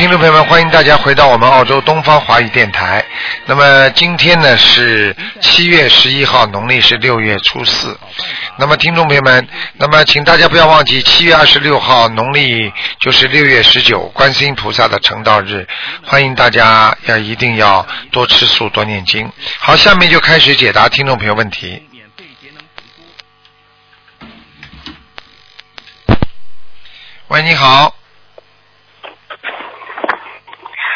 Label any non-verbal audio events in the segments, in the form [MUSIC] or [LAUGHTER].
听众朋友们，欢迎大家回到我们澳洲东方华语电台。那么今天呢是七月十一号，农历是六月初四。那么听众朋友们，那么请大家不要忘记，七月二十六号农历就是六月十九，观世音菩萨的成道日。欢迎大家要一定要多吃素，多念经。好，下面就开始解答听众朋友问题。喂，你好，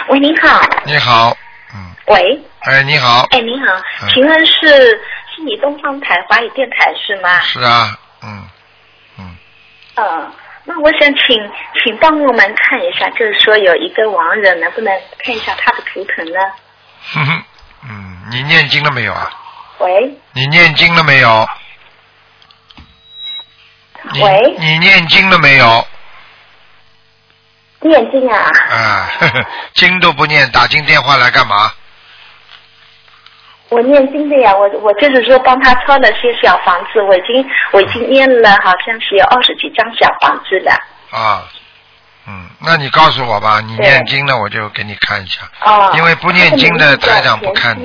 喂，您好。你好，嗯，喂，哎，你好，哎，您好嗯，请问是是你东方台华语电台是吗？是啊，嗯，嗯，嗯，那我想请请帮我们看一下，就是说有一个亡人，能不能看一下他的图腾呢？哼哼，嗯，你念经了没有啊？喂你念经了没有？喂，你念经了没有？念经啊？啊，呵 [LAUGHS] 呵经都不念，打进电话来干嘛？我念经的呀，我我就是说帮他抄了些小房子，我已经我已经念了好像是有二十几张小房子了。啊，嗯，那你告诉我吧，你念经的，我就给你看一下。哦，因为不念经的台长不看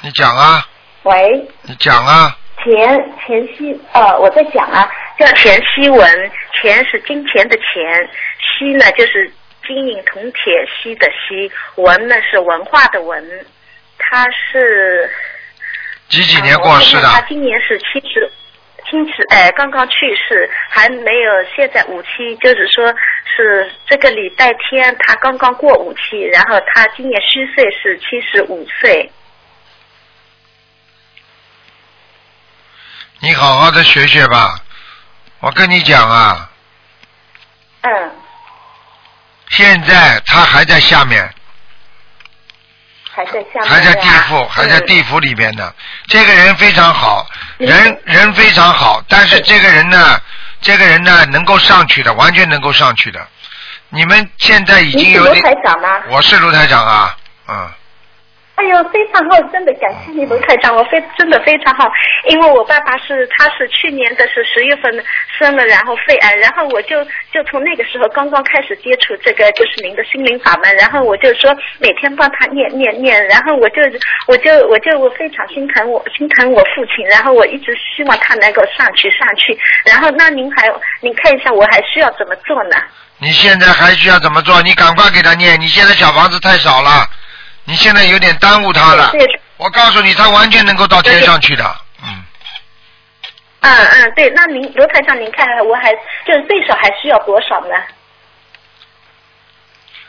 你讲啊，喂，你讲啊，田田希，呃，我在讲啊，叫钱希文，钱是金钱的钱，希呢就是金银铜铁锡的锡，文呢是文化的文，他是几几年过世的？他今年是七十。七十，哎，刚刚去世，还没有，现在五期，就是说是这个礼拜天，他刚刚过五期，然后他今年虚岁是七十五岁。你好好的学学吧。我跟你讲啊，嗯，现在他还在下面，还在下面、啊。还在地府，还在嗯地府里边呢。这个人非常好，嗯人人非常好，但是这个人呢，这个人呢能够上去的，完全能够上去的。你们现在已经有点，台长吗？我是卢台长啊，嗯，哎呦，非常好，真的感谢你，卢台长，我非真的非常好，因为我爸爸是他是去年的是十月份生了，然后肺癌，然后我就就从那个时候刚刚开始接触这个就是您的心灵法门，然后我就说每天帮他念念念，然后我就我就我就我非常心疼我心疼我父亲，然后我一直希望他能够上去上去，然后那您还您看一下我还需要怎么做呢？你现在还需要怎么做？你赶快给他念，你现在小房子太少了，你现在有点耽误他了。对。我告诉你，他完全能够到天上去的，嗯。嗯嗯，对，那您罗台上，您看我还就是最少还需要多少呢？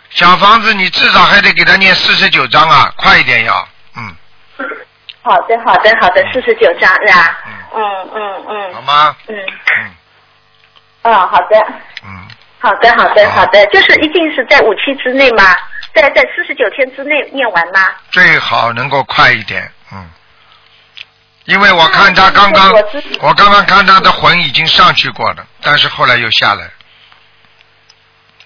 小房子你至少还得给他念四十九章啊，快一点要，嗯，好的，好的，好的，四十九章是吧？嗯嗯嗯好嗯吗？嗯，嗯哦，好的，嗯，好的，好的，好好的，就是一定是在五期之内吗？在在四十九天之内念完吗？最好能够快一点，嗯。因为我看他刚刚我，我刚刚看他的魂已经上去过了，但是后来又下来，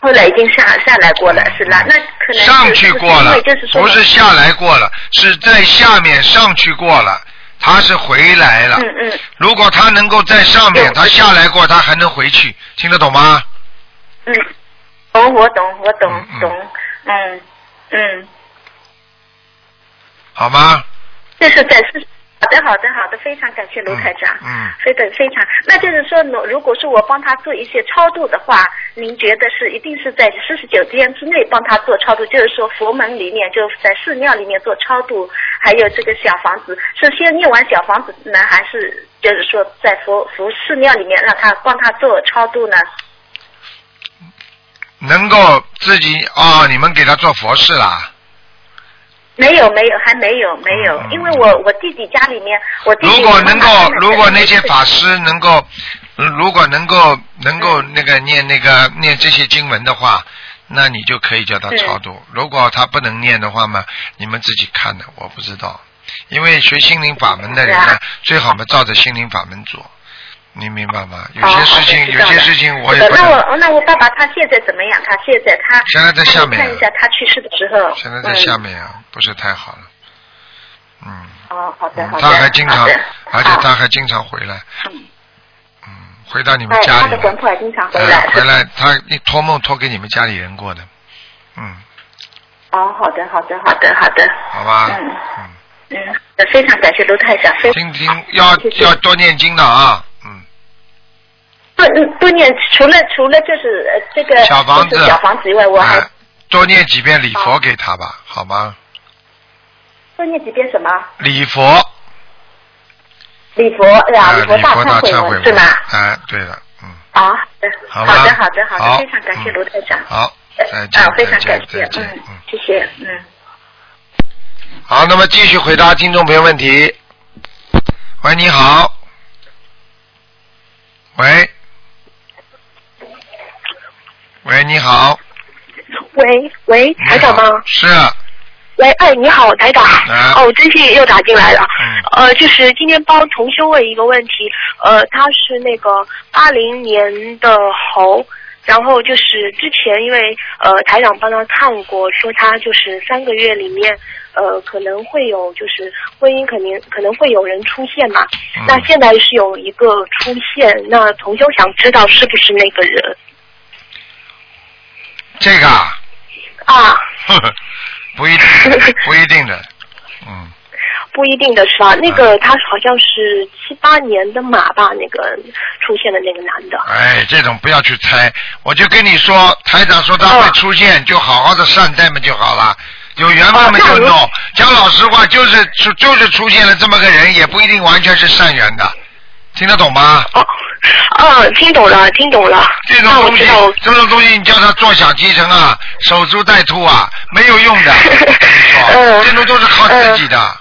后来已经下下来过了，是吧？那可能是上去过了不是下来过了，是在下面上去过了，他是回来了。嗯嗯如果他能够在上面，他下来过，他还能回去，听得懂吗？嗯，懂，我懂，我懂懂，嗯嗯，好吗？这是在四。好的，好的，好的，非常感谢卢台长。嗯非常非常。那就是说，如如果是我帮他做一些超度的话，您觉得是一定是在四十九天之内帮他做超度，就是说佛门里面就在寺庙里面做超度，还有这个小房子，是先念完小房子呢，还是就是说在佛佛寺庙里面让他帮他做超度呢？能够自己哦，你们给他做佛事啦。没有没有还没有没有，嗯因为我我弟弟家里面，我弟弟如果能够如果那些法师能够，呃如果能够能够那个念那个念这些经文的话，那你就可以叫他超度。如果他不能念的话嘛，你们自己看的，我不知道。因为学心灵法门的人呢啊，最好嘛照着心灵法门做，你明白吗？有些事情，有些事情我也不能。我那我爸爸他现在怎么样？他现在他现在在下面啊看一下他去世的时候。现在在下面啊，不是太好了。嗯，嗯。哦，好的嗯好的。他还经常，而且他还经常回来。嗯嗯，回到你们哎，家里了他的魂。魄还经常回哎来。回来，他一托梦托给你们家里人过的，嗯，哦，好的，好的，好的，好的。好吧，嗯嗯，嗯，非常感谢卢太长，非听听要要多念经的啊，嗯，不嗯不念，除了除了就是呃这个小房子小房子以外，我还哎多念几遍礼佛给他吧，好吗？多念几遍什么礼佛，礼佛哎礼佛大忏忏悔文是吗？哎，对的，嗯，啊，好的，好的，好的，好好的，非常感谢嗯卢台长。好，再见，啊，非常感谢嗯。，谢谢，嗯。好，那么继续回答听众朋友问题。喂，你好。喂。喂，你好。喂喂，台长吗？是啊，喂，哎，你好，台长。啊哦，我真幸运又打进来了。嗯呃，就是今天帮同修问一个问题，呃，他是那个八零年的猴，然后就是之前因为呃台长帮他看过，说他就是三个月里面呃可能会有就是婚姻肯定可能会有人出现嘛，嗯那现在是有一个出现，那同修想知道是不是那个人这个啊，啊？[LAUGHS] 不一定，[LAUGHS] 不一定的，嗯，不一定的是吧？那个他好像是七八年的马吧，那个出现的那个男的。哎，这种不要去猜，我就跟你说，台长说他会出现，就好好的善待嘛就好了。有缘分嘛就弄，讲老实话，就是出就是出现了这么个人，也不一定完全是善缘的，听得懂吗？哦，哦，听懂了，听懂了。这种东西这种东西你叫他坐享其成啊，守株待兔啊，没有用的。我跟你说，[LAUGHS] 嗯这种都是靠自己的。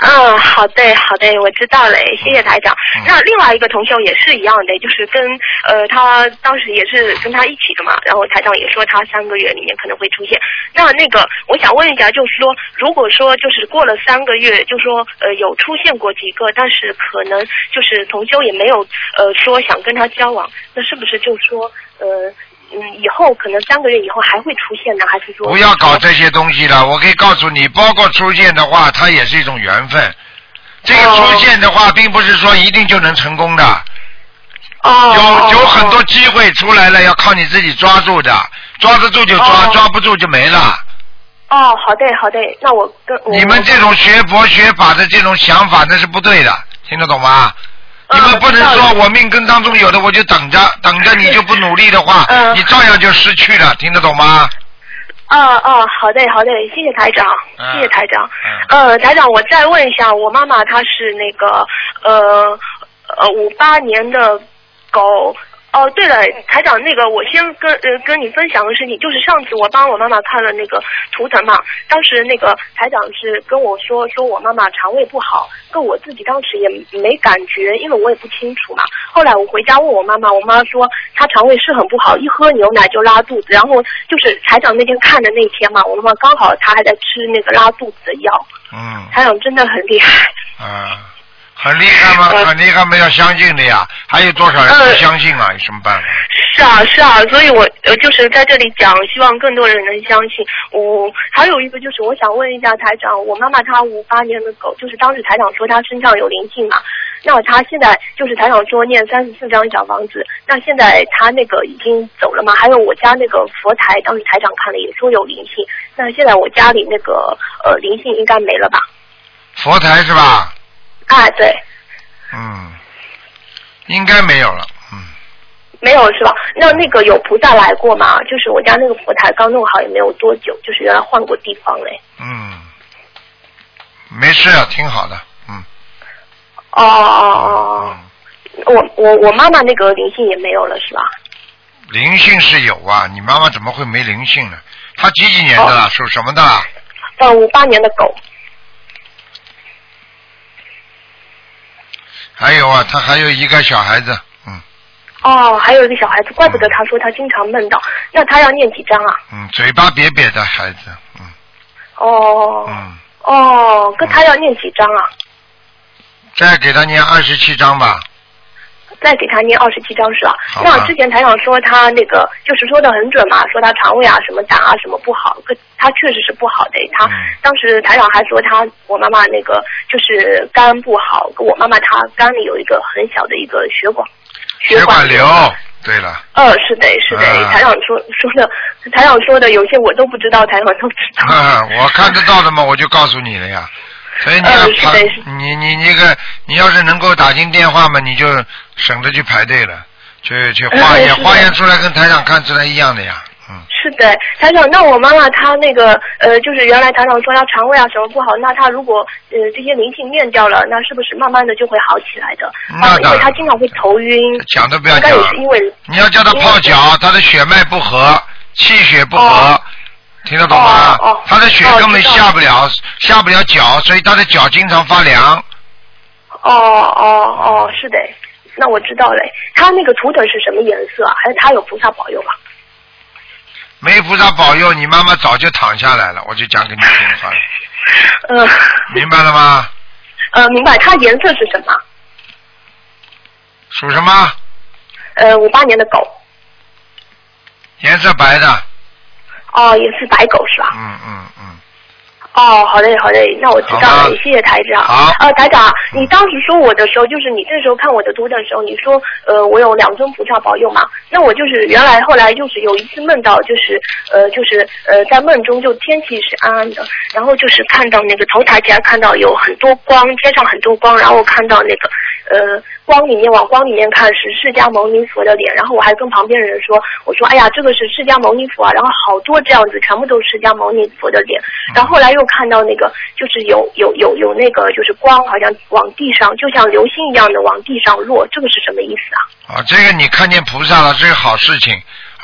嗯，好的，好的，我知道了，谢谢台长。嗯那另外一个同修也是一样的，就是跟呃他当时也是跟他一起的嘛，然后台长也说他三个月里面可能会出现。那那个我想问一下，就是说，如果说就是过了三个月，就说呃有出现过几个，但是可能就是同修也没有呃说想跟他交往，那是不是就说呃嗯以后可能三个月以后还会出现呢？还是说不要搞这些东西了，我可以告诉你，包括出现的话，它也是一种缘分。这个哦出现的话，并不是说一定就能成功的，哦有有很多机会出来了，要靠你自己抓住的，抓得住就抓，哦抓不住就没了。哦，好的好的，那我跟你们这种学佛学法的这种想法，那是不对的，听得懂吗？你嗯们不能说我命根当中有的我就等着，等着你就不努力的话，嗯你照样就失去了，听得懂吗？哦哦，好的好的，谢谢台长，嗯谢谢台长。呃，台长，我再问一下，我妈妈她是那个呃呃五八年的狗。哦，对了，台长，那个我先跟呃跟你分享个事情，就是上次我帮我妈妈看了那个图腾嘛，当时那个台长是跟我说说我妈妈肠胃不好，跟我自己当时也没感觉，因为我也不清楚嘛。后来我回家问我妈妈，我妈说她肠胃是很不好，一喝牛奶就拉肚子，然后就是台长那天看的那天嘛，我妈妈刚好她还在吃那个拉肚子的药，嗯台长真的很厉害。啊，很厉害吗？呃很厉害吗？要相信的呀。还有多少人不相信啊？有什么办法？是啊，是啊，所以我呃就是在这里讲，希望更多人能相信。我还有一个就是，我想问一下台长，我妈妈她五八年的狗，就是当时台长说她身上有灵性嘛，那她现在就是台长说念三十四张小房子，那现在她那个已经走了嘛？还有我家那个佛台，当时台长看了也说有灵性，那现在我家里那个呃灵性应该没了吧？佛台是吧？啊，对，嗯，应该没有了。嗯，没有是吧？那那个有菩萨来过吗？就是我家那个佛台刚弄好也没有多久，就是原来换过地方嘞。嗯，没事啊，挺好的。嗯。哦哦哦嗯，哦，我我我妈妈那个灵性也没有了是吧？灵性是有啊，你妈妈怎么会没灵性呢？她几几年的？属什么的了？呃，五八年的狗。还有啊，他还有一个小孩子。嗯哦，还有一个小孩子，怪不得他说他经常梦到。那他要念几张啊？嗯，嘴巴瘪瘪的孩子。嗯哦嗯，哦，跟他要念几张啊？再给他念二十七张吧。再给他念二十七张是吧？那之前台长说他那个就是说的很准嘛，说他肠胃啊什么胆啊什么不好，可他确实是不好的。他、嗯当时台长还说他我妈妈那个就是肝不好，我妈妈她肝里有一个很小的一个血管。血管瘤。对了，呃，是的，是的，啊台长说说的，台长说的有些我都不知道，台长都知道。啊，[LAUGHS] 我看得到的嘛，我就告诉你了呀。所以你要是你你那个，你要是能够打进电话嘛，你就省着去排队了，去去化验，化验出来跟台长看出来一样的呀，嗯。是的，台长，那我妈妈她那个呃，就是原来台长说她肠胃啊什么不好，那她如果呃这些灵性念掉了，那是不是慢慢的就会好起来的？啊，因为她经常会头晕，讲都不要应该讲也是因为你要叫她泡脚，她的血脉不和，气血不和，哦听得懂吗？哦哦他的血哦根本下不了，下不了脚，所以他的脚经常发凉。哦哦哦，是的，那我知道嘞。他那个图腾是什么颜色啊？还是他有菩萨保佑吧？没菩萨保佑，你妈妈早就躺下来了，我就讲给你听好了，[LAUGHS] 呃明白了吗？呃，明白。它颜色是什么？属什么？呃，五八年的狗。颜色白的，哦，也是白狗是吧？嗯嗯嗯，哦，好嘞，好嘞，那我知道，了谢谢台长。好呃，台长，你当时说我的时候，就是你那时候看我的图的时候，你说呃我有两尊菩萨保佑嘛？那我就是原来后来就是有一次梦到，就是呃就是呃在梦中就天气是暗暗的，然后就是看到那个头抬起来看到有很多光，天上很多光，然后我看到那个呃光里面往光里面看是释迦牟尼佛的脸，然后我还跟旁边人说，我说哎呀这个是释迦牟尼佛啊，然后好多这样子全部都是释迦牟尼佛的脸，然后后来又看到那个就是有有有有那个就是光好像往地上就像流星一样的往地上落，这个是什么意思啊？啊，这个你看见菩萨了，这是好事情。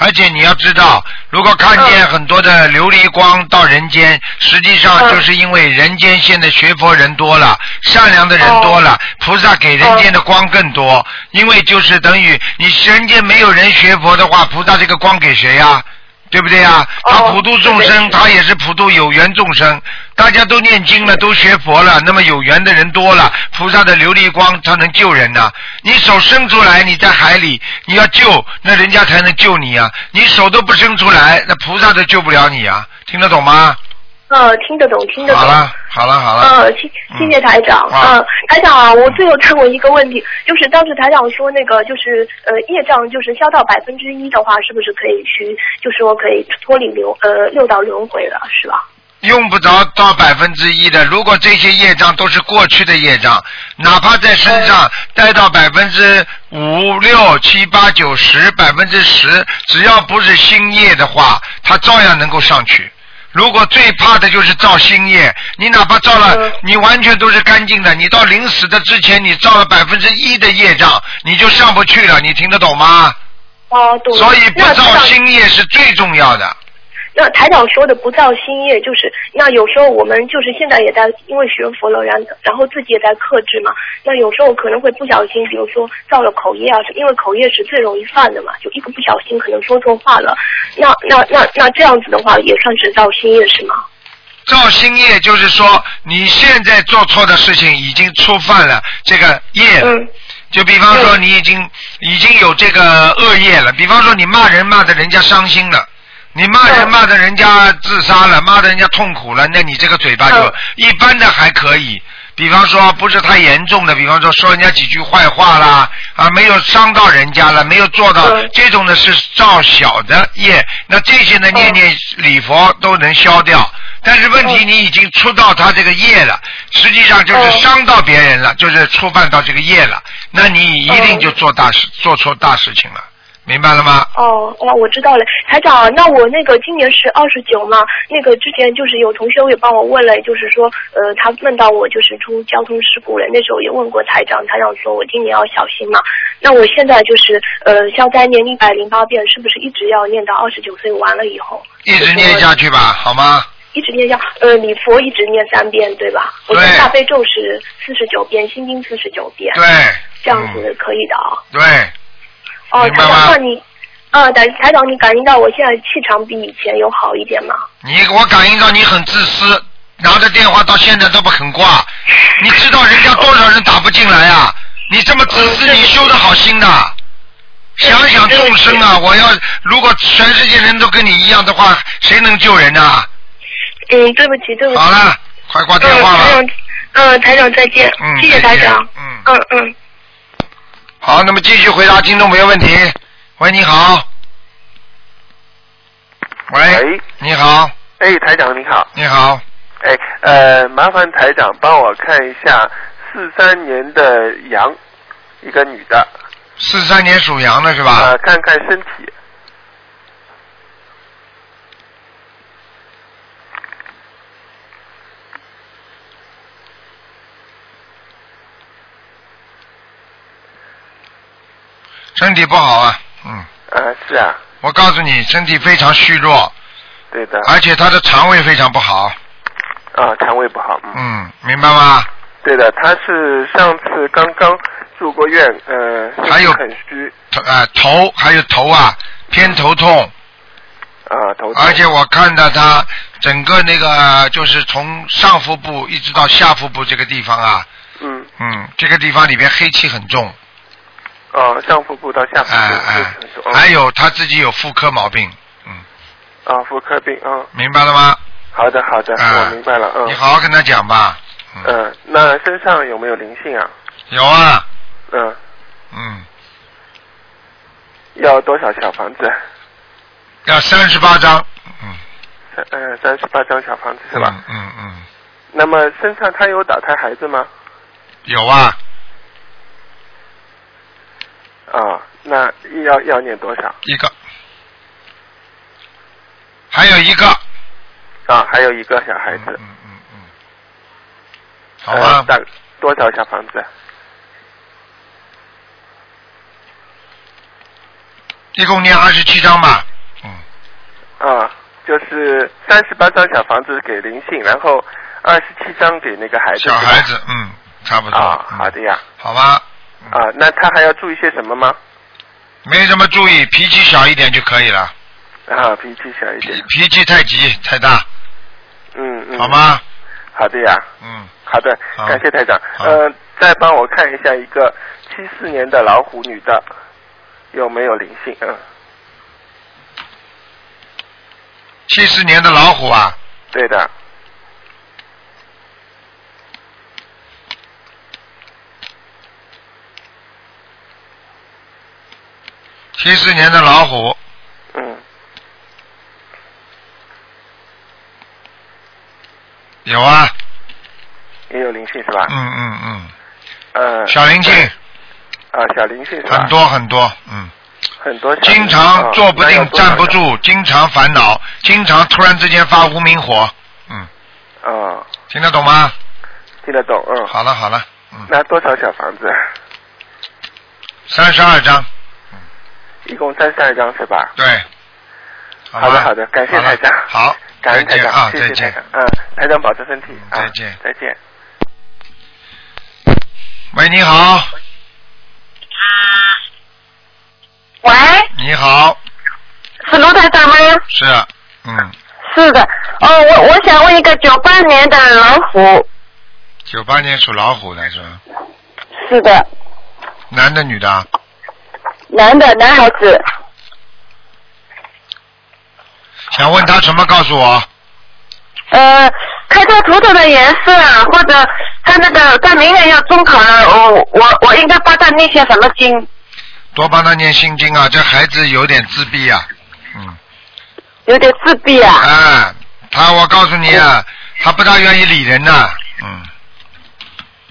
而且你要知道，如果看见嗯很多的琉璃光到人间，实际上嗯。就是因为人间现在学佛人多了，善良的人多了，菩萨给人间的光更多。因为就是等于你人间没有人学佛的话，菩萨这个光给谁呀、对不对呀、哦他普度众生，他也是普度有缘众生。大家都念经了，都学佛了，那么有缘的人多了，菩萨的琉璃光他能救人呐、你手伸出来，你在海里，你要救，那人家才能救你啊。你手都不伸出来，那菩萨都救不了你啊。听得懂吗？呃，听得懂，听得懂。好了，好了，好了。呃，谢谢谢台长。嗯、台长啊，我最后再问一个问题，就是当时台长说那个就是呃业障就是消到百分之一的话，是不是可以去就是说可以脱离流呃六道轮回了，是吧？用不着到百分之一的，如果这些业障都是过去的业障，哪怕在身上待到百分之五六七八九十百分之十，只要不是新业的话，它照样能够上去。如果最怕的就是造新业，你哪怕造了嗯，你完全都是干净的，你到临死的之前，你造了百分之一的业障，你就上不去了，你听得懂吗？哦，懂。所以不造新业是最重要的。那台长说的不造新业，就是那有时候我们就是现在也在因为学佛了，然然后自己也在克制嘛。那有时候可能会不小心，比如说造了口业啊，因为口业是最容易犯的嘛，就一个不小心可能说错话了。那那那那这样子的话，也算是造新业是吗？造新业就是说，你现在做错的事情已经触犯了这个业了。嗯就比方说，你已经已经有这个恶业了。比方说，你骂人骂的人家伤心了，你骂人嗯骂的人家自杀了，骂的人家痛苦了，那你这个嘴巴就嗯。一般的还可以。比方说不是太严重的，比方说说人家几句坏话啦，啊没有伤到人家了，没有做到嗯。这种呢是造小的业，那这些呢念念礼佛都能消掉。但是问题嗯。你已经触到他这个业了，实际上就是嗯。伤到别人了，就是触犯到这个业了，那你一定就做大事，做错大事情了，明白了吗？哦哦，我知道了，台长，那我那个今年是二十九嘛，那个之前就是有同学也帮我问了，就是说，呃，他问到我就是出交通事故了，那时候也问过台长，台长说我今年要小心嘛。那我现在就是呃消灾念一百零八遍，是不是一直要念到二十九岁完了以后？一直念下去吧，好吗？一直念下，呃，礼佛一直念三遍，对吧？我对的大悲咒是四十九遍，心经四十九遍，对，这样嗯子可以的啊。对，哦，台长，那你，啊，台台长，你感应到我现在气场比以前有好一点吗？你我感应到你很自私，拿着电话到现在都不肯挂，你知道人家多少人打不进来啊？你这么自私，嗯你修的好心的。想想众生啊！我要如果全世界人都跟你一样的话，谁能救人啊？嗯，对不起，对不起。好了，快挂电话嗯，台了。长，嗯，台长再见，嗯谢谢台长，嗯嗯嗯。好，那么继续回答听众朋友问题。喂，你好。喂，喂，你好，哎，台长你好，你好，哎，呃，麻烦台长帮我看一下四三年的羊，一个女的，四三年属羊的是吧？呃，看看身体，身体不好啊，嗯，呃，是啊，我告诉你，身体非常虚弱，对的，而且他的肠胃非常不好，啊，肠胃不好，嗯，嗯，明白吗？对的，他是上次刚刚住过院，呃，还有很虚，头啊、头还有头啊偏头痛，啊，头痛，而且我看到他整个那个就是从上腹部一直到下腹部这个地方啊，嗯，嗯，这个地方里边黑气很重，哦，上腹部到下腹部，还有他自己有妇科毛病，嗯，啊，妇科病，嗯，明白了吗？好的好的，啊我明白了，嗯。你，好好跟他讲吧，嗯，嗯，那身上有没有灵性啊？有啊，嗯，嗯，要多少小房子？要三十八张，嗯，三呃三十八张小房子是吧？嗯嗯嗯，那么身上他有打胎孩子吗？有啊，啊，那要要念多少？一个，还有一个，啊，还有一个小孩子嗯。嗯嗯嗯，好呃吧，大多少小房子？一共念二十七张吧，嗯，啊，就是三十八张小房子给灵性，然后二十七张给那个孩子。小孩子，嗯，差不多，好的呀。好吧，啊，那他还要注意些什么吗？没什么注意，脾气小一点就可以了，啊，脾气小一点。脾气太急太大，嗯嗯。好？吗？好的呀。嗯，好的，感谢台长。好呃，再帮我看一下一个七四年的老虎女的有没有灵性？嗯，七四年的老虎啊，对的。七四年的老虎，嗯，有啊，也有灵性是吧？嗯嗯嗯，呃。小灵性啊，小灵性是吧？很多很多，嗯，很多。经常坐不定站不。住，经常烦恼，经常突然之间发无名火，嗯，啊，听得懂吗？听得懂，嗯。好了好了，嗯，那多少小房子？三十二张，一共三十二张是吧？对，好好的好的，感谢好了台长。好，[LAUGHS] 感恩啊，谢再见谢台长。。嗯，台长保重身体啊。再见再见。喂，你好，啊喂，你好，是卢台长吗？是，嗯，是的，哦，我我想问一个九八年的老虎，九八年属老虎的是吧？是的，男的女的啊？男的男孩子，想问他什么？告诉我。呃，看他图腾的颜色啊，或者他那个他明年要中考了，我我我应该帮他念些什么经？多帮他念心经啊，这孩子有点自闭啊，嗯，有点自闭啊，啊，他我告诉你啊，他不大愿意理人呐、嗯，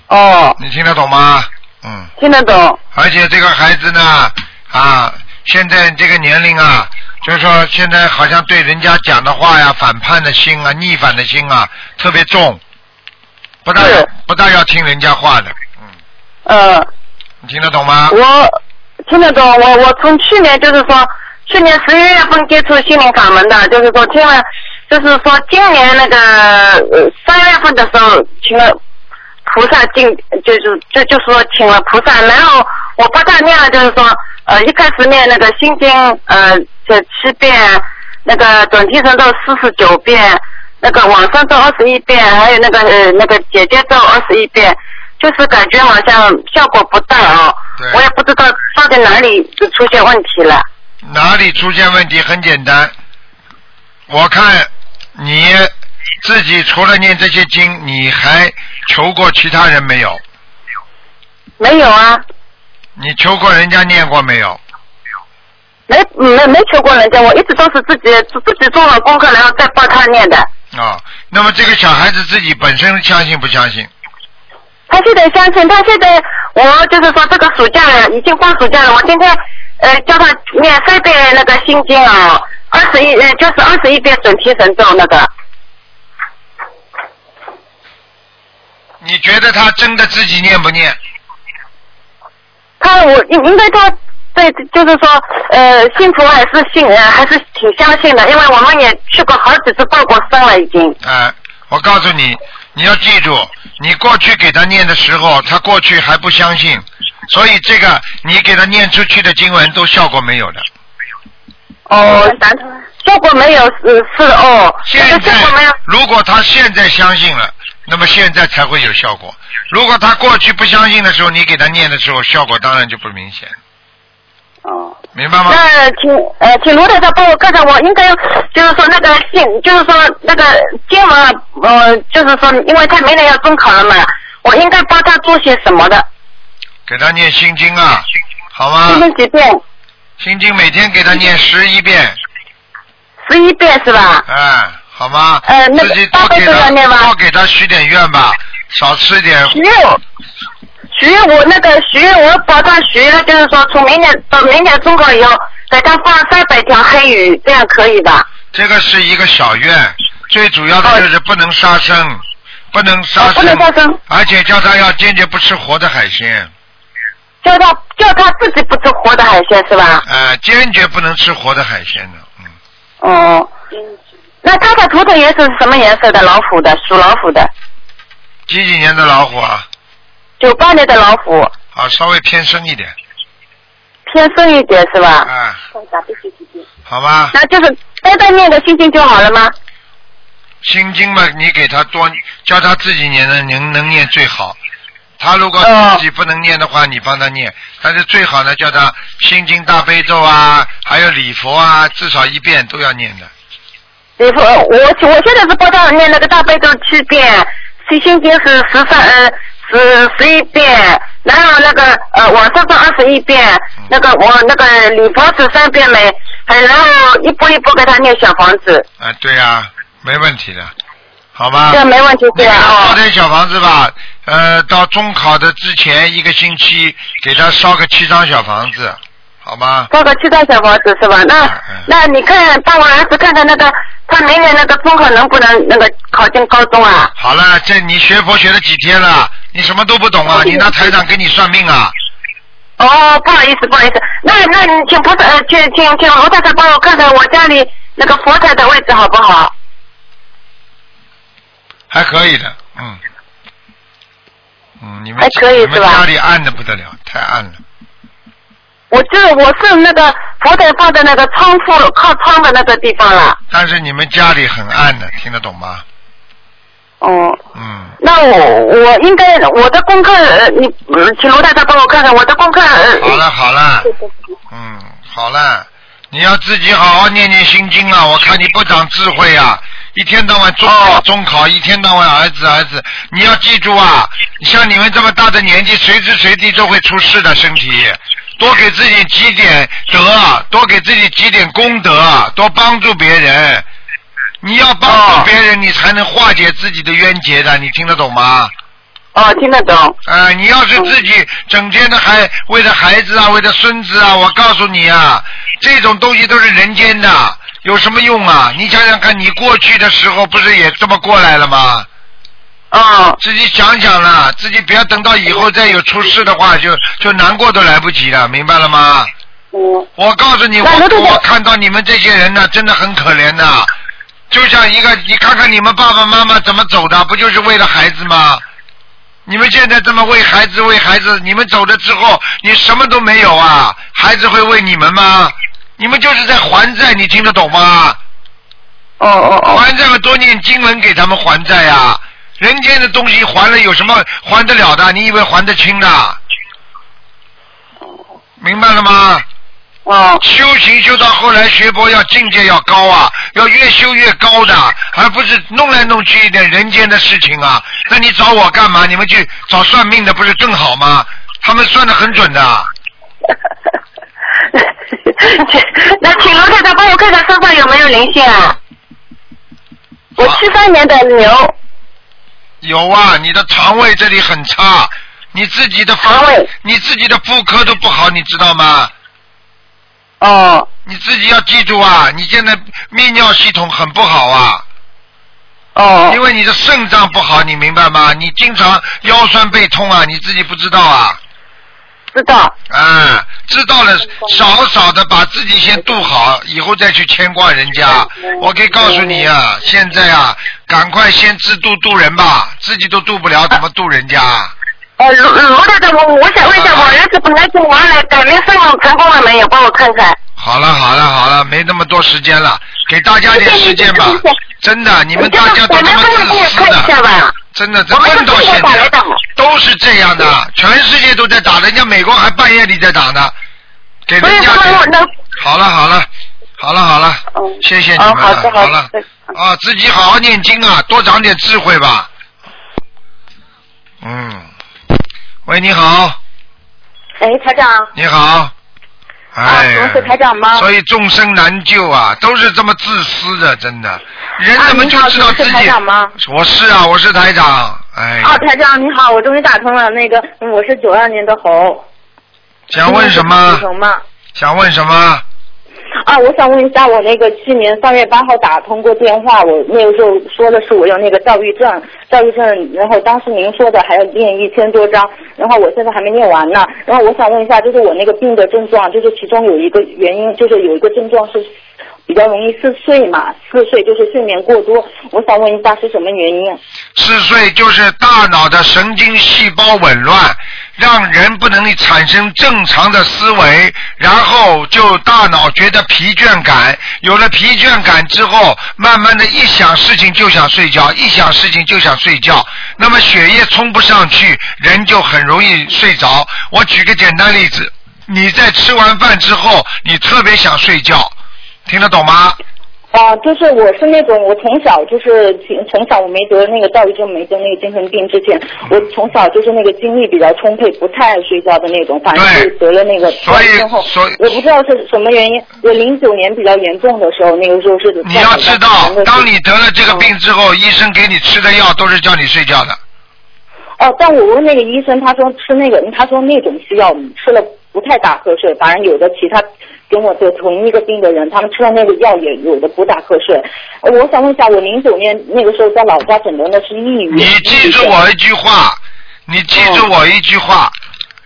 哦，你听得懂吗？嗯，听得懂，而且这个孩子呢，啊，现在这个年龄啊，就是说现在好像对人家讲的话呀，反叛的心啊，逆反的心啊，特别重，不大不大要听人家话的，嗯，呃，你听得懂吗？我听得懂，我我从去年就是说，去年十一月份接触心灵法门的，就是说听了，就是说今年那个呃三月份的时候请了菩萨进，就是就就说请了菩萨，然后我不大念了，就是说呃一开始念那个心经呃这七遍，那个准提神咒四十九遍，那个往生咒二十一遍，还有那个呃那个姐姐咒二十一遍。就是感觉好像效果不大哦，我也不知道到底哪里是出现问题了。哪里出现问题？很简单，我看你自己除了念这些经，你还求过其他人没有？没有啊，你求过人家念过没有？没没没求过人家，我一直都是自己自自己做了功课，然后再帮他念的。啊、那么这个小孩子自己本身相信不相信？他现在相信，他现在我就是说这个暑假了，已经放暑假了，我今天呃叫他念三遍那个心经啊，二十一呃就是二十一遍准提神咒那个。你觉得他真的自己念不念？他我应应该他对就是说呃信徒还是信呃还是挺相信的，因为我们也去过好几次报过生了已经。啊、我告诉你，你要记住，你过去给他念的时候，他过去还不相信，所以这个你给他念出去的经文都效果没有的。哦，效果没有是是哦，现那个效果没有在，如果他现在相信了，那么现在才会有效果。如果他过去不相信的时候，你给他念的时候，效果当然就不明显，哦。明白吗？那请呃，请卢台长帮我看看，我应该就是说那个信，就是说那个经文啊，呃，就是说，因为他明年要中考了嘛，我应该帮他做些什么的？给他念心经啊，好吗今？天几遍？心经每天给他念十一遍，十一遍是吧？哎，好吗？呃那个自己多给他多给他许点愿吧，少吃一点。许愿，许愿我那个许愿，我保证许愿，就是说从明年到明年中考以后，给他放三百条黑鱼，这样可以吧？这个是一个小愿，最主要的就是不能杀生，不能杀哦不能杀生而且叫他要坚决不吃活的海鲜，叫他叫他自己不吃活的海鲜是吧？呃，坚决不能吃活的海鲜的，嗯，哦。那他的图腾颜色是什么颜色的？老虎的，属老虎的，几几年的老虎啊？九八年的老虎，啊，稍微偏深一点，偏深一点是吧？啊，好吧，那就是单单念个心经就好了吗？心经嘛，你给他多教他自己念的，能能念最好。他如果哦自己不能念的话，你帮他念。但是最好呢，叫他心经大悲咒啊，还有礼佛啊，至少一遍都要念的。你说我我现在是帮他念那个大悲咒七遍，心心经是十三呃十十一遍，然后那个呃往上放二十一遍，那个我那个礼佛是三遍没，还然后一步一步给他念小房子，啊，对呀、没问题的，好吧？这没问题你给是吧？哦，他烧点小房子吧，呃，到中考的之前一个星期，给他烧个七张小房子，好吗？包个七张小房子是吧？那嗯那你看帮我儿子看看那个他明年那个中考能不能那个考进高中啊？好了，这你学佛学了几天了？你什么都不懂啊？你拿台长给你算命啊？哦，不好意思，不好意思，那那你请菩萨，呃，请请请罗太太帮我看看我家里那个佛台的位置好不好？还可以的，嗯，嗯，你们还可以你们是吧家里暗的不得了，太暗了。我这我是那个佛台放在那个窗户靠窗的那个地方了。但是你们家里很暗的，听得懂吗？哦，嗯，那我我应该我的功课，呃你呃请罗太太帮我看看我的功课。呃好了好了，嗯，好了，你要自己好好念念心经啊！我看你不长智慧啊，一天到晚中考哦中考，一天到晚儿子儿子，你要记住啊！像你们这么大的年纪，随时随地都会出事的身体。多给自己积点德，多给自己积点功德，多帮助别人。你要帮助哦别人，你才能化解自己的冤结的。你听得懂吗？哦，听得懂。啊，你要是自己整天的还为了孩子啊，为了孙子啊，我告诉你啊，这种东西都是人间的，有什么用啊？你想想看，你过去的时候不是也这么过来了吗？哦自己想想啦，自己不要等到以后再有出事的话，就就难过都来不及了，明白了吗？嗯我告诉你，我我看到你们这些人呢，真的很可怜的，就像一个，你看看你们爸爸妈妈怎么走的，不就是为了孩子吗？你们现在这么为孩子为孩子，你们走了之后，你什么都没有啊？孩子会为你们吗？你们就是在还债，你听得懂吗？哦哦哦还债嘛，多念经文给他们还债呀、人间的东西还了有什么还得了的？你以为还得清的？明白了吗？哦修行修到后来，学佛要境界要高啊，要越修越高的，而不是弄来弄去一点人间的事情啊。那你找我干嘛？你们去找算命的不是更好吗？他们算的很准的。[LAUGHS] 那请罗太太帮我看看身上有没有灵性啊？我七三年的牛，有啊，你的肠胃这里很差，你自己的肠胃，你自己的妇科都不好，你知道吗？哦你自己要记住啊，你现在泌尿系统很不好啊，哦因为你的肾脏不好，你明白吗？你经常腰酸背痛啊，你自己不知道啊。知道。嗯，知道了，少少的把自己先度好，以后再去牵挂人家。我可以告诉你啊，现在啊，赶快先自度度人吧，自己都度不了，怎么度人家？呃，卢卢太太，我我想问一下，我儿子本来是完了，改名申请成功了没有？帮我看看。好了好了好了，没那么多时间了，给大家点时间吧。真的，你们大家都这么自私的，真的，这问到现在。都是这样的，全世界都在打，人家美国还半夜里在打呢，给所以人家点。他们能好了好了，好了好了，嗯谢谢你们好了对啊，自己好好念经啊，多长点智慧吧。嗯，喂，你好，哎，台长，你好。哎呀，啊请问是台长吗所以众生难救啊，都是这么自私的，真的。人啊怎么就知道自己？请问是台长吗我是啊，我是台长。哎，啊，台长你好，我终于打通了。那个，嗯我是九二年的猴。想问什么？想问什么？啊，我想问一下，我那个去年三月八号打通过电话，我那个时候说的是我有那个躁郁症，躁郁症，然后当时您说的还要念一千多章，然后我现在还没念完呢。然后我想问一下，就是我那个病的症状，就是其中有一个原因，就是有一个症状是比较容易嗜睡嘛，嗜睡就是睡眠过多。我想问一下是什么原因？嗜睡就是大脑的神经细胞紊乱，让人不能产生正常的思维，然后就大脑觉得疲倦感，有了疲倦感之后，慢慢的一想事情就想睡觉，一想事情就想睡觉，那么血液冲不上去，人就很容易睡着。我举个简单例子，你在吃完饭之后，你特别想睡觉，听得懂吗？啊，就是我是那种，我从小就是从小我没得那个躁郁症，没得那个精神病之前，我从小就是那个精力比较充沛，不太爱睡觉的那种，反正对是得了那个躁所以郁症后，所以我不知道是什么原因。我零九年比较严重的时候，那个时候是你要知道，当你得了这个病嗯之后，医生给你吃的药都是叫你睡觉的。哦，但我问那个医生，他说吃那个，他说那种西药吃了不太打瞌睡，反正有的其他跟我得同一个病的人，他们吃了那个药也有的不打瞌睡。我想问一下，我零九年那个时候在老家诊断的是抑郁。你记住我一句话，你记住我一句话，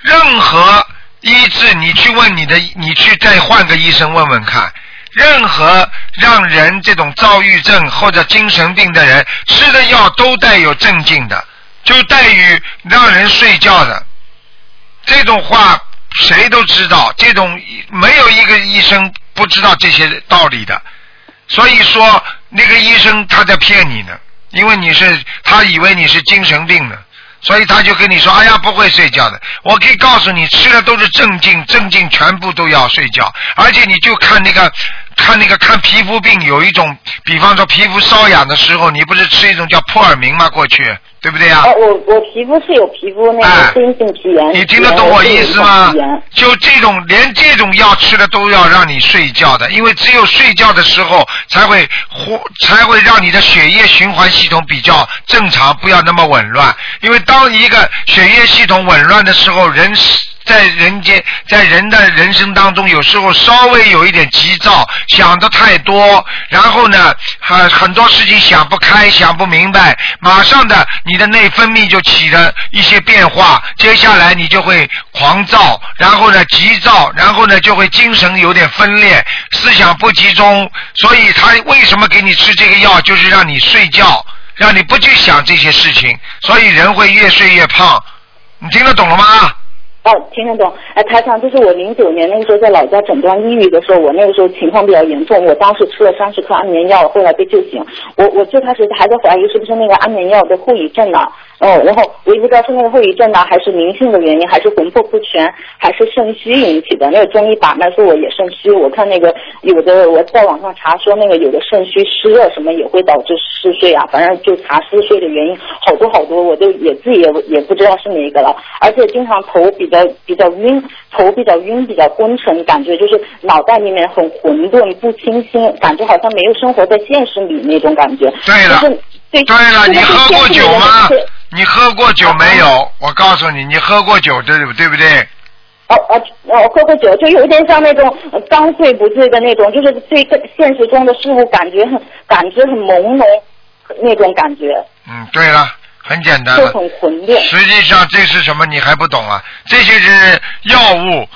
任何医治，你去问你的，你去再换个医生问问看。任何让人这种躁郁症或者精神病的人吃的药都带有镇静的，就带于让人睡觉的。这种话谁都知道，这种没有一个医生不知道这些道理的。所以说，那个医生他在骗你呢，因为你是他以为你是精神病呢，所以他就跟你说，哎呀不会睡觉的。我可以告诉你，吃的都是镇静，镇静全部都要睡觉，而且你就看那个。看那个看皮肤病有一种，比方说皮肤瘙痒的时候，你不是吃一种叫扑尔明吗？过去对不对呀、哦，我我皮肤是有皮肤那哎个真性皮炎。你听得懂我意思吗？就这种，连这种药吃了都要让你睡觉的，因为只有睡觉的时候才会呼，才会让你的血液循环系统比较正常，不要那么紊乱。因为当一个血液系统紊乱的时候，人是在人间，在人的人生当中，有时候稍微有一点急躁，想的太多，然后呢，很很多事情想不开，想不明白，马上的你的内分泌就起了一些变化，接下来你就会狂躁，然后呢急躁，然后呢就会精神有点分裂，思想不集中，所以他为什么给你吃这个药，就是让你睡觉，让你不去想这些事情，所以人会越睡越胖。你听得懂了吗？哦，听得懂。哎，台长，就是我零九年那个时候在老家诊断抑郁的时候，我那个时候情况比较严重，我当时吃了三十颗安眠药，后来被救醒。我我最开始还在怀疑是不是那个安眠药的后遗症呢。哦，然后我也不知道是那个后遗症呢，还是灵性的原因，还是魂魄不全，还是肾虚引起的。那个中医把脉说我也肾虚，我看那个有的我在网上查说那个有的肾虚湿热什么也会导致嗜睡啊，反正就查嗜睡的原因好多好多，我都也自己也也不知道是哪个了，而且经常头比较比较晕，头比较晕，比较昏沉，感觉就是脑袋里面很混沌不清新，感觉好像没有生活在现实里那种感觉。对了就是对对了，你喝过酒吗？你喝过酒没有？我告诉你，你喝过酒，对不对不对？哦哦哦，喝过酒就有点像那种呃刚醉不醉的那种，就是对跟现实中的事物感觉很感觉很朦胧那种感觉，嗯，对了，很简单了。就很混乱。实际上这是什么？你还不懂啊？这些是药物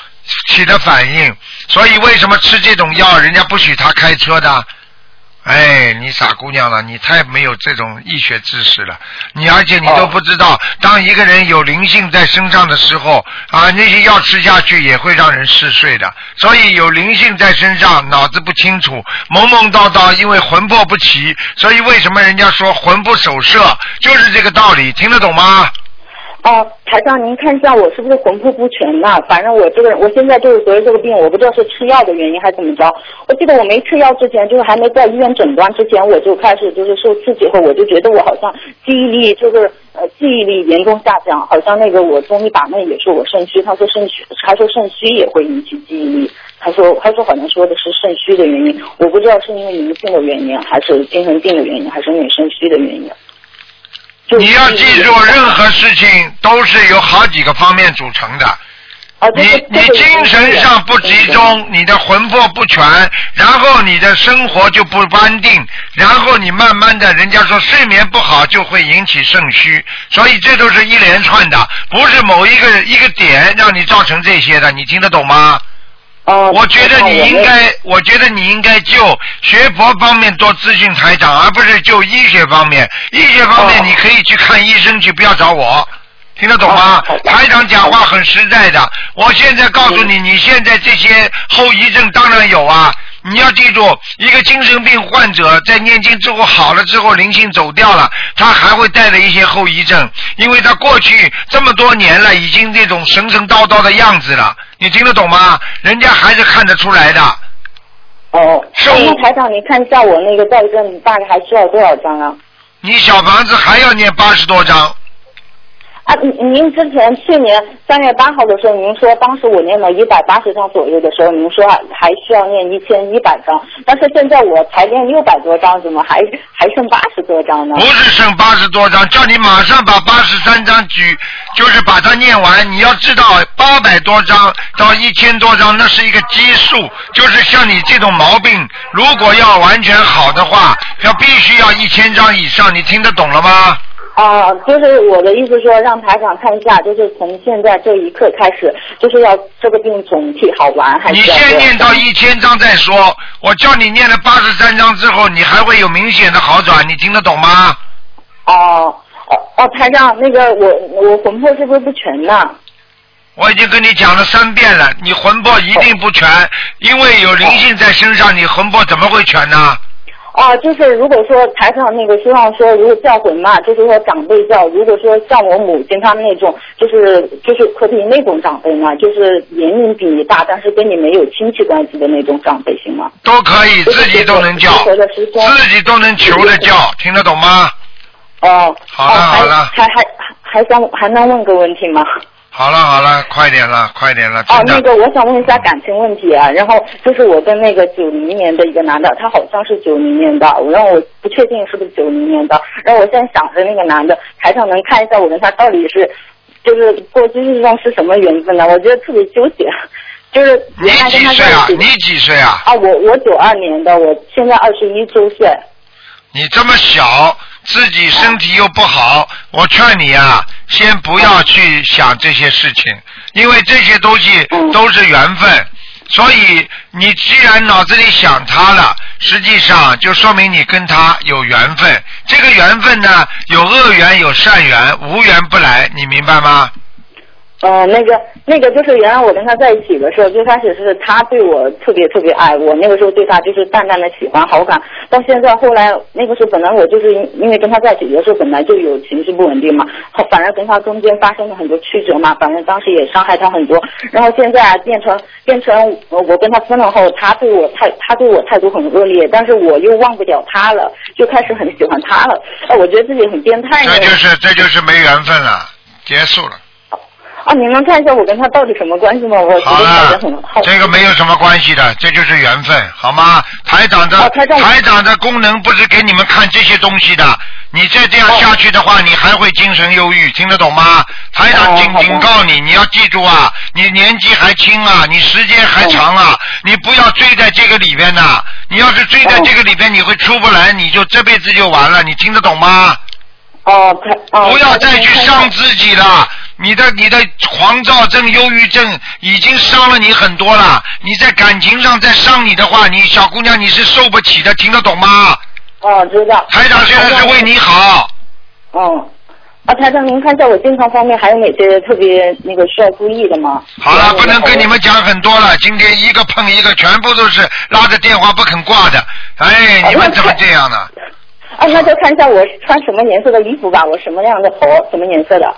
起的反应，所以为什么吃这种药，人家不许他开车的？哎，你傻姑娘了，你太没有这种医学知识了。你而且你都不知道，当一个人有灵性在身上的时候啊，那些药吃下去也会让人嗜睡的。所以有灵性在身上，脑子不清楚，懵懵叨叨，因为魂魄不齐。所以为什么人家说魂不守舍，就是这个道理，听得懂吗？哦，台长，您看一下我是不是魂魄不全呐？反正我这个，我现在就是得这个病，我不知道是吃药的原因还是怎么着。我记得我没吃药之前，就是还没在医院诊断之前，我就开始就是受刺激后，我就觉得我好像记忆力就是呃记忆力严重下降，好像那个我中医把脉也说我肾虚，他说肾虚，他说肾虚也会引起记忆力。他说，他说好像说的是肾虚的原因，我不知道是因为灵性的原因，还是精神病的原因，还是因为肾虚的原因。就你要记住，任何事情都是由好几个方面组成的。啊，你你精神上不集中，你的魂魄不全，然后你的生活就不安定，然后你慢慢的，人家说睡眠不好就会引起肾虚，所以这都是一连串的，不是某一个一个点让你造成这些的，你听得懂吗？哦，我觉得你应该，我觉得你应该就学佛方面多咨询台长，而不是就医学方面。医学方面哦你可以去看医生去，不要找我。听得懂吗台长讲话很实在的。我现在告诉你，你现在这些后遗症当然有啊。你要记住，一个精神病患者在念经之后好了之后，灵性走掉了，他还会带着一些后遗症，因为他过去这么多年了，已经这种神神叨叨的样子了。你听得懂吗？人家还是看得出来的。哦，收那台长，你看一下我那个躁郁症大概还需要多少张啊？你小房子还要念八十多章，啊，您您之前去年三月八号的时候，您说当时我念了一百八十张左右的时候，您说还需要念一千一百张，但是现在我才念六百多张，怎么还还剩八十多张呢不？是剩八十多张，叫你马上把八十三张举，就是把它念完。你要知道，八百多张到一千多张，那是一个基数，就是像你这种毛病，如果要完全好的话，要必须要一千张以上。你听得懂了吗？啊，就是我的意思说，让台长看一下，就是从现在这一刻开始，就是要这个病总体好完，还你是你先念到一千章再说。我叫你念了八十三章之后，你还会有明显的好转，你听得懂吗？哦哦哦，台长，那个我我魂魄是不是不全呢？我已经跟你讲了三遍了，你魂魄一定不全，因为有灵性在身上，你魂魄怎么会全呢？啊，就是如果说台上那个希望说，如果叫魂嘛，就是说长辈叫，如果说像我母亲他们那种，就是就是可比那种长辈嘛，就是年龄比你大，但是跟你没有亲戚关系的那种长辈，行吗？都可以，自己都能叫。自己都能求着叫，听得懂吗？哦，好了好了还还还想还能问个问题吗？好了好了，快点了，快点了，哦，那个我想问一下感情问题啊，然后就是我跟那个九零年的一个男的，他好像是九零年的，我让我不确定是不是九零年的，然后我现在想着那个男的，台上能看一下我跟他到底是，就是过去世中是什么缘分呢？我觉得特别纠结，就是你几岁啊？你几岁啊？啊，我我九二年的，我现在二十一周岁。你这么小，自己身体又不好，我劝你啊，先不要去想这些事情，因为这些东西嗯都是缘分。所以你既然脑子里想他了，实际上就说明你跟他有缘分。这个缘分呢，有恶缘有善缘，无缘不来，你明白吗？呃，那个那个就是原来我跟他在一起的时候，最开始是他对我特别特别爱我，那个时候对他就是淡淡的喜欢好感。到现在后来那个时候本来我就是因因为跟他在一起的时候本来就有情绪不稳定嘛，后反而跟他中间发生了很多曲折嘛，反正当时也伤害他很多。然后现在啊变成变成呃我跟他分了后，他对我态他对我态度很恶劣，但是我又忘不掉他了，就开始很喜欢他了。呃，我觉得自己很变态呢。这就是这就是没缘分了，结束了。啊，你能看一下我跟他到底什么关系吗？我觉好了感觉很好。，这个没有什么关系的，这就是缘分，好吗？台长的、哦台长的功能不是给你们看这些东西的，你再这样下去的话，你还会精神忧郁，听得懂吗？台长警、哦警告你，你要记住啊，你年纪还轻啊，你时间还长啊，哦你不要追在这个里边呐。你要是追在这个里边，你会出不来，你就这辈子就完了，你听得懂吗？哦，不要再去伤自己了。你的你的狂躁症、忧郁症已经伤了你很多了。你在感情上再伤你的话，你小姑娘你是受不起的，听得懂吗？哦，知道。台长现在是为你好。哦。啊，台长，您看一下我健康方面还有哪些特别那个需要注意的吗？好了，不能跟你们讲很多了。今天一个碰一个，全部都是拉着电话不肯挂的。哎，你们怎么这样呢？啊，那就看一下我穿什么颜色的衣服吧，我什么样的头，什么颜色的？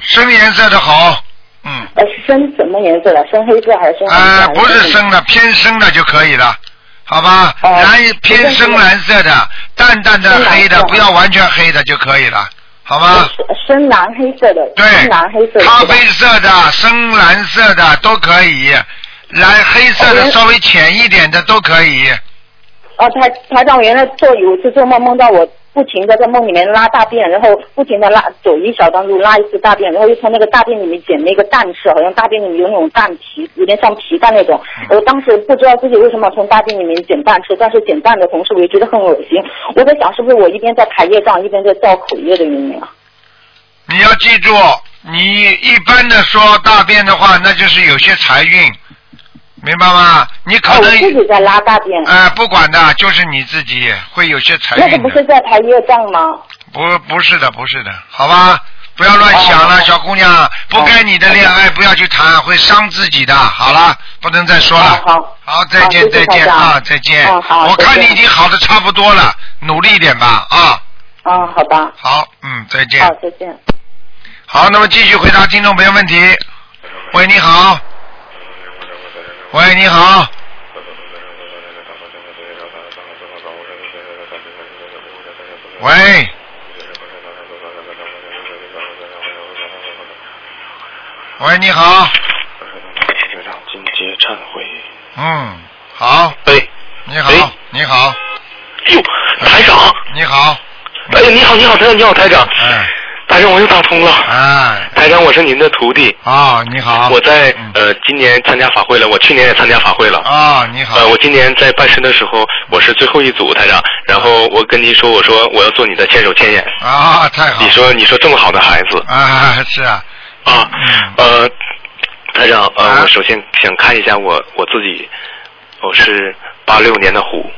深颜色的好，嗯，呃，深什么颜色的？深黑色还是深红色？啊、还不是深的，偏深的就可以了，好吧？哦蓝偏深蓝色的，淡淡的黑的，不要完全黑的就可以了，好吗？深深蓝黑色的，对深蓝黑色的，咖啡色的、深蓝色的都可以，蓝黑色的哦稍微浅一点的都可以。哦，台台长，我原来做有一次做梦，梦到我不停的在梦里面拉大便，然后不停的拉走一小段路拉一次大便，然后又从那个大便里面捡那个蛋吃，好像大便里面有那种蛋皮，有点像皮蛋那种。我当时不知道自己为什么从大便里面捡蛋吃，但是捡蛋的同时我也觉得很恶心。我在想是不是我一边在排业障，一边在造口业的原因啊？你要记住，你一般的说大便的话，那就是有些财运，明白吗？你可能，自己在拉大便，哎、不管的，就是你自己会有些财那个。不是在排业障吗？不，不是的，不是的，好吧？不要乱想了，哦小姑娘，不该你的恋爱不要去谈，会伤自己的。好了，不能再说了。好好再见，再见啊，再见。我看你已经好的差不多了，努力一点吧啊。啊，好吧，好，嗯，再见。好，再见。好，那么继续回答听众朋友问题。喂，你好。喂，你好。喂。喂，你好。金节忏悔。嗯，好。喂，你好喂，你好，哟，台长，你好。哎，你好，你好，台长，你好，台长，哎，台长，我又打通了。哎，台长，我是您的徒弟，啊，你好。我在嗯呃今年参加法会了，我去年也参加法会了。啊，你好。呃，我今年在拜师的时候，我是最后一组台长，然后我跟您说，我说我要做你的千手千眼，啊，太好。你说你说这么好的孩子啊，是啊。啊嗯，呃，台长，呃，啊我首先想看一下我我自己，我是八六年的虎，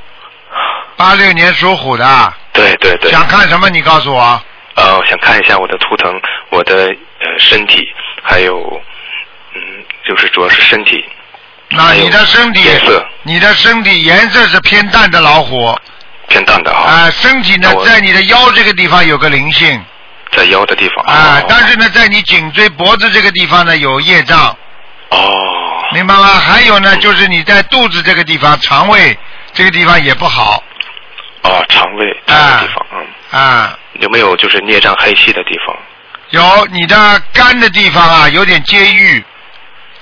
八六年属虎的，对对对，想看什么？你告诉我。呃，我想看一下我的图腾，我的呃身体，还有嗯，就是主要是身体。那你的身体颜色，你的身体颜色是偏淡的老虎偏淡的啊，啊，身体呢在你的腰这个地方有个灵性在腰的地方。啊哦，但是呢在你颈椎脖子这个地方呢有业障，哦，明白吗？还有呢就是你在肚子这个地方肠胃这个地方也不好哦，肠胃这个地方，嗯，啊，有没有就是孽障黑气的地方？有你的肝的地方啊有点结郁，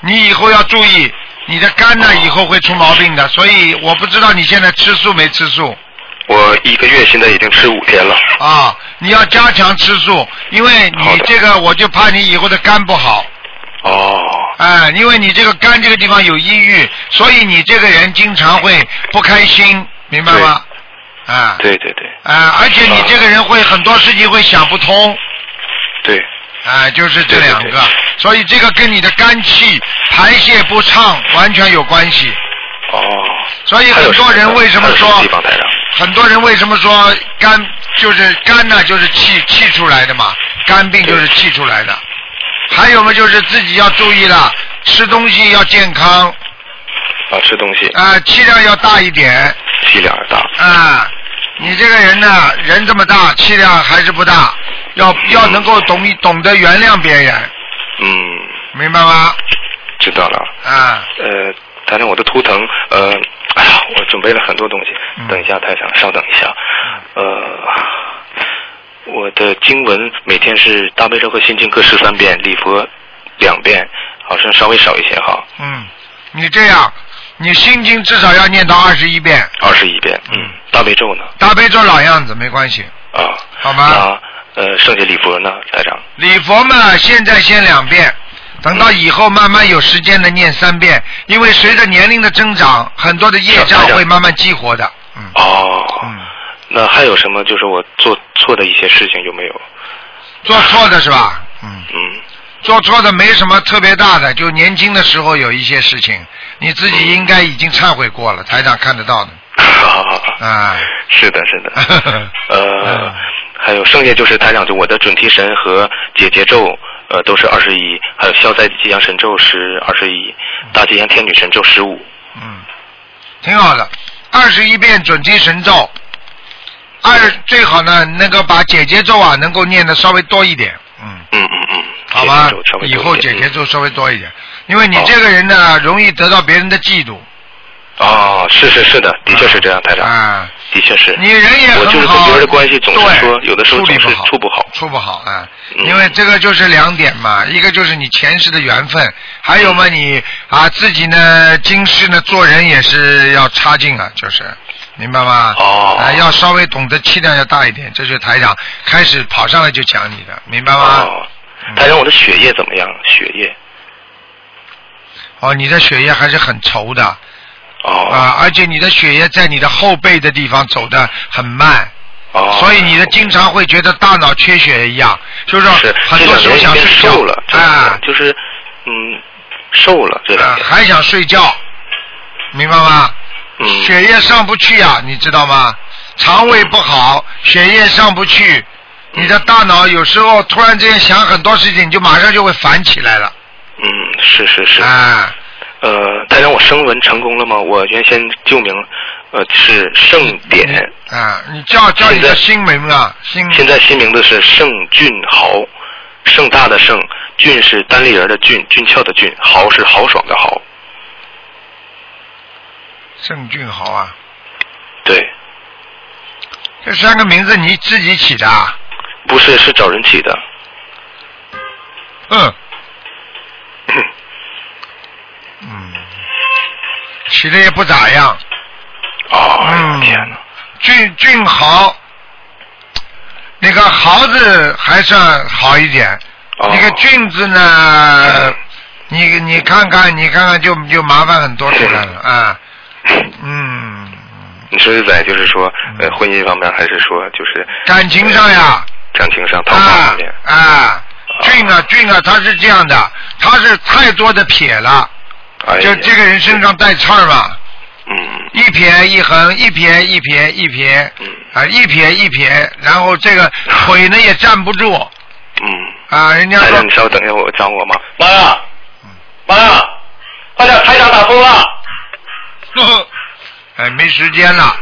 你以后要注意。你的肝呢，哦以后会出毛病的，所以我不知道你现在吃素没吃素。我一个月现在已经吃五天了。啊，你要加强吃素，因为你这个我就怕你以后的肝不好，哦，哎，因为你这个肝这个地方有抑郁，所以你这个人经常会不开心，明白吗？啊，对对对啊，而且你这个人会很多事情会想不通，对，啊，就是这两个对对对，所以这个跟你的肝气排泄不畅完全有关系。哦。所以很多人为什么说？很多人为什么说肝就是肝呢？就是气气出来的嘛，肝病就是气出来的。还有嘛，就是自己要注意了，吃东西要健康啊，吃东西啊，气量要大一点气量大，啊。你这个人呢，人这么大，气量还是不大，要要能够懂懂得原谅别人，嗯，明白吗？知道了。啊，呃，台长，我的图腾，呃，哎呀，我准备了很多东西，嗯。等一下，台长，稍等一下，呃，我的经文每天是大悲咒和心经各十三遍，礼佛两遍，好像稍微少一些哈，嗯，你这样，你心经至少要念到二十一遍，二十一遍，嗯，大悲咒呢？大悲咒老样子没关系，啊，好吗？那呃，剩下礼佛呢，台长？礼佛嘛，现在先两遍，等到以后慢慢有时间的念三遍，因为随着年龄的增长，很多的业障会慢慢激活的。嗯哦，嗯，那还有什么？就是我做错的一些事情有没有？做错的是吧？嗯，嗯，做错的没什么特别大的，就年轻的时候有一些事情，你自己应该已经忏悔过了，台长看得到的。好好好，啊，是的，是的。[LAUGHS] 呃，还有剩下就是台长，就我的准提神和解结咒，呃，都是二十一，还有消灾吉祥神咒是二十一，大吉祥天女神咒十五。嗯，挺好的，二十一遍准提神咒，二最好呢，那个把姐姐咒啊，能够念的稍微多一点。嗯。嗯嗯嗯，好吧以后多一点解结咒稍微多一点，因为你这个人呢，容易得到别人的嫉妒。哦，是是是的，的确是这样，台长，啊，的确是。你人也很好。我就是跟别人的关系总是说，有的时候总是处理不好处不好。处不好啊，嗯因为这个就是两点嘛，一个就是你前世的缘分，还有嘛你啊自己呢今世呢做人也是要差劲啊，就是明白吗？哦啊，要稍微懂得气量要大一点，这就是台长开始跑上来就讲你的，明白吗？哦，台长，我的血液怎么样？血液？哦，你的血液还是很稠的哦。啊，而且你的血液在你的后背的地方走的很慢。哦。所以你的经常会觉得大脑缺血一样，就是说很多时候想睡觉瘦了，啊，就是嗯瘦了这两啊，还想睡觉，明白吗？嗯。血液上不去啊，你知道吗？肠胃不好，血液上不去，你的大脑有时候突然之间想很多事情，你就马上就会烦起来了。嗯，是是是。啊。呃，他让，我声纹成功了吗？我原先旧名呃是盛典，啊，你叫叫你的新名啊，新现在新名字是盛俊豪，盛大的盛，俊是单立人的俊，俊俏的俊，豪是豪爽的豪。盛俊豪啊，对，这三个名字你自己起的啊？不是是找人起的。嗯。嗯，起的也不咋样。哦，嗯，天哪！俊俊豪，那个豪字还算好一点，哦那个俊字呢，你你看看，你看看就就麻烦很多出来了啊。[LAUGHS] 嗯，你说是在就是说呃婚姻方面，还是说就是感情上呀？感情上、桃花啊方面？啊，俊啊俊啊，他是这样的，他是太多的撇了，哎就这个人身上带刺儿嘛。嗯。一撇一横，一撇一撇一撇，嗯啊，一撇一撇，然后这个腿呢也站不住，嗯。啊，人家说台长，你稍等一下，我找我妈。妈呀，妈呀，快点，台长打通了。哎，没时间了。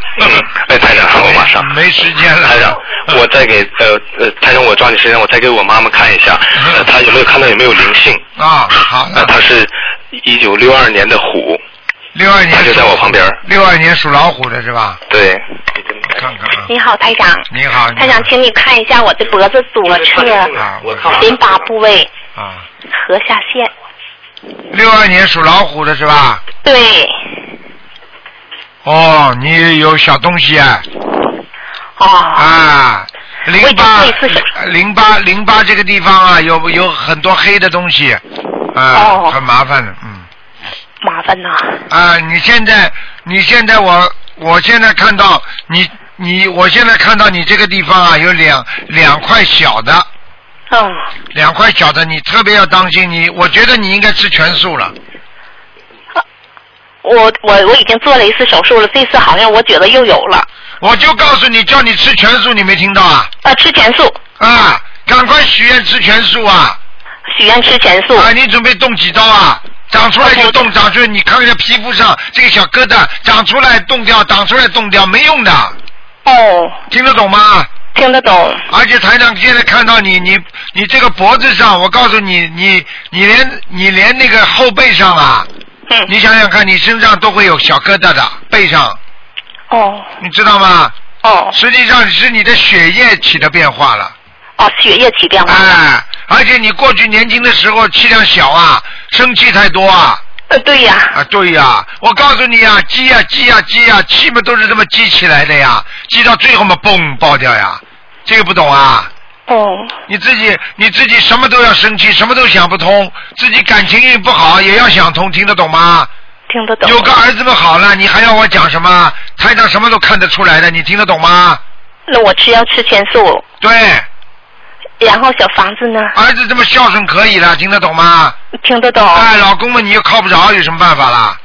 哎，台长，我马上。[LAUGHS] 没时间了。台长，我再给呃呃，台长，我抓紧时间，我再给我妈妈看一下，呃，她有没有看到有没有灵性？啊，好呃，的。她是一九六二年的虎，六二年她就在我旁边。六二年属老虎的是吧？对。看看啊。你好，台长。你好。台长，请你看一下我的脖子左侧啊，我看淋巴部位啊，和下线。六二年属老虎的是吧？对。哦，你有小东西啊？哦。啊，淋巴淋巴淋巴这个地方啊，有有很多黑的东西，啊，哦很麻烦的，嗯。麻烦呐。啊，你现在，你现在我，我现在看到你，你，我现在看到你这个地方啊，有两两块小的，嗯。两块小的，你特别要当心你，我觉得你应该吃全素了。我我我已经做了一次手术了，这次好像我觉得又有了。我就告诉你，叫你吃全素，你没听到啊？啊，吃全素。啊，赶快许愿吃全素啊！许愿吃全素。啊，你准备动几刀啊？长出来就动，长出来你看一下皮肤上这个小疙瘩，长出来动掉，长出来动掉，没用的。哦。听得懂吗？听得懂。而且台长现在看到你，你你这个脖子上，我告诉你，你你连你连那个后背上啊，嗯，你想想看，你身上都会有小疙瘩的，背上，哦你知道吗？哦实际上是你的血液起的变化了。哦，血液起变化。哎，而且你过去年轻的时候气量小啊，生气太多啊。呃，对呀。啊，对呀，我告诉你啊，积呀积呀积呀，气嘛都是这么积起来的呀，积到最后嘛嘣爆掉呀，这个不懂啊？哦。你自己你自己什么都要生气，什么都想不通，自己感情运不好也要想通，听得懂吗？听得懂。有个儿子们好了，你还要我讲什么？台长什么都看得出来的，你听得懂吗？那我吃要吃全素，对，然后小房子呢？儿子这么孝顺可以了，听得懂吗？听得懂。哎，老公们你又靠不着，有什么办法啦？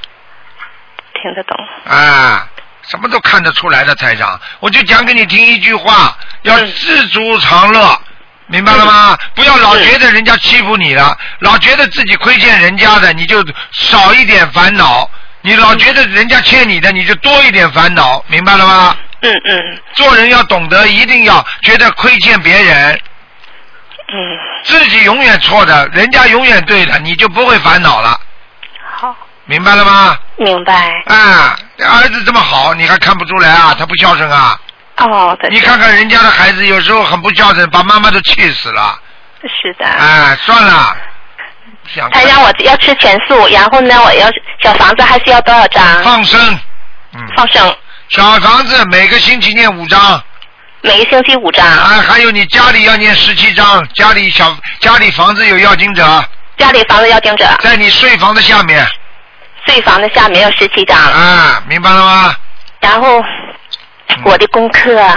听得懂。哎，什么都看得出来的，台长，我就讲给你听一句话，要知足常乐，明白了吗？不要老觉得人家欺负你了，老觉得自己亏欠人家的，你就少一点烦恼；你老觉得人家欠你的，你就多一点烦恼，明白了吗？嗯嗯做人要懂得，一定要觉得亏欠别人，嗯，自己永远错的，人家永远对的，你就不会烦恼了，好，明白了吗？明白。啊，儿子这么好，你还看不出来啊？他不孝顺啊？哦，对。你看看人家的孩子，有时候很不孝顺，把妈妈都气死了。是的。哎，算了，想他让我要吃全素，然后呢，我要小房子还需要多少张？放生，嗯，放生。小房子每个星期念五张。每个星期五张。啊，还有你家里要念十七张，家里小家里房子有要经者。家里房子要经者。在你睡房的下面。睡房的下面有十七张。啊，明白了吗？然后我的功课啊，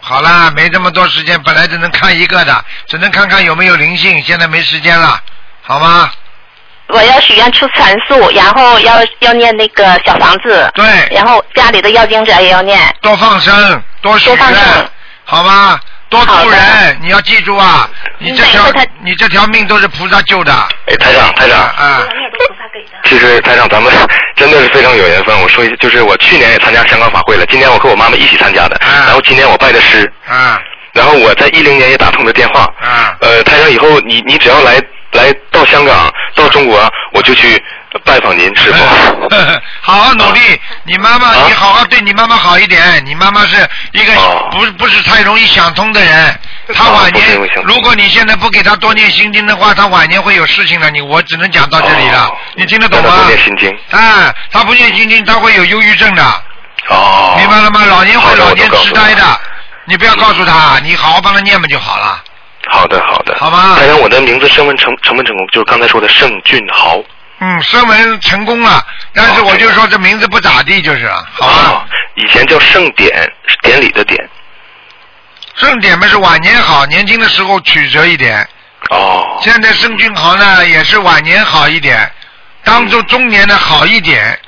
好啦，没这么多时间，本来只能看一个的，只能看看有没有灵性，现在没时间了，好吗？我要许愿出全素，然后要要念那个小房子。对。然后家里的要经者也要念。多放生，多许愿，好吗？多助人，你要记住啊！你这条你这条命都是菩萨救的。哎，台长，台长，啊，其实台长，咱们真的是非常有缘分。我说一下，就是我去年也参加香港法会了，今年我和我妈妈一起参加的，然后今年我拜的师，啊，然后我在一零年也打通了电话，啊，呃，台长以后你你只要来来到香港到中国，我就去拜访您 [LAUGHS] 师傅。[LAUGHS] 好好努力，你妈妈，你好好对你妈妈好一点。你妈妈是一个不不是太容易想通的人，她晚年如果你现在不给她多念心经的话，她晚年会有事情的。你我只能讲到这里了，你听得懂吗？念心经。哎，她不念心经，她会有忧郁症的。哦。明白了吗？老年会老年痴呆的，你不要告诉她，你好好帮她念嘛就好了。好的，好的。好吧台长，我的名字升温成成文成功，就是刚才说的盛俊豪。嗯，声纹成功了，但是我就说这名字不咋地，就是了好吧？哦以前叫盛典，典礼的典。盛典嘛是晚年好，年轻的时候曲折一点。哦。现在盛俊豪呢也是晚年好一点，当中中年的好一点。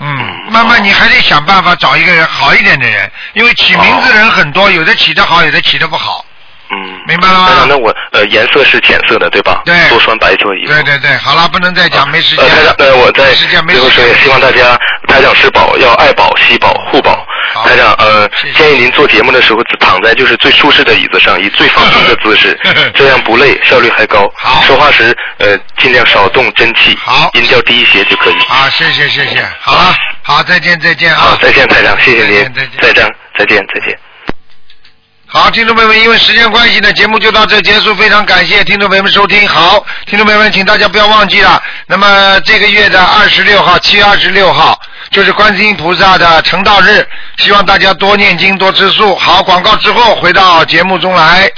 嗯，慢慢你还得想办法找一个人好一点的人，因为起名字人很多，有的起得好，有的起得不好。嗯。明白了吗那我呃颜色是浅色的，对吧？对多穿白色衣服。对对对，好了，不能再讲，没时间呃，台长。，呃，我在没时间，没最后时间。希望大家台长是保，要爱保、惜保、护保。台长，呃，建议您做节目的时候躺在就是最舒适的椅子上，以最放松的姿势，[LAUGHS] 这样不累，效率还高。好。说话时，呃，尽量少动真气。好。音调低一些就可以。好，谢谢谢谢，好了，好，再见再见啊。好，再见，台长，谢谢您再见，再见，再见，再见。好，听众朋友们，因为时间关系呢，节目就到这结束。非常感谢听众朋友们收听。好，听众朋友们，请大家不要忘记了，那么这个月的二十六号，七月二十六号就是观世音菩萨的成道日，希望大家多念经，多吃素。好，广告之后回到节目中来。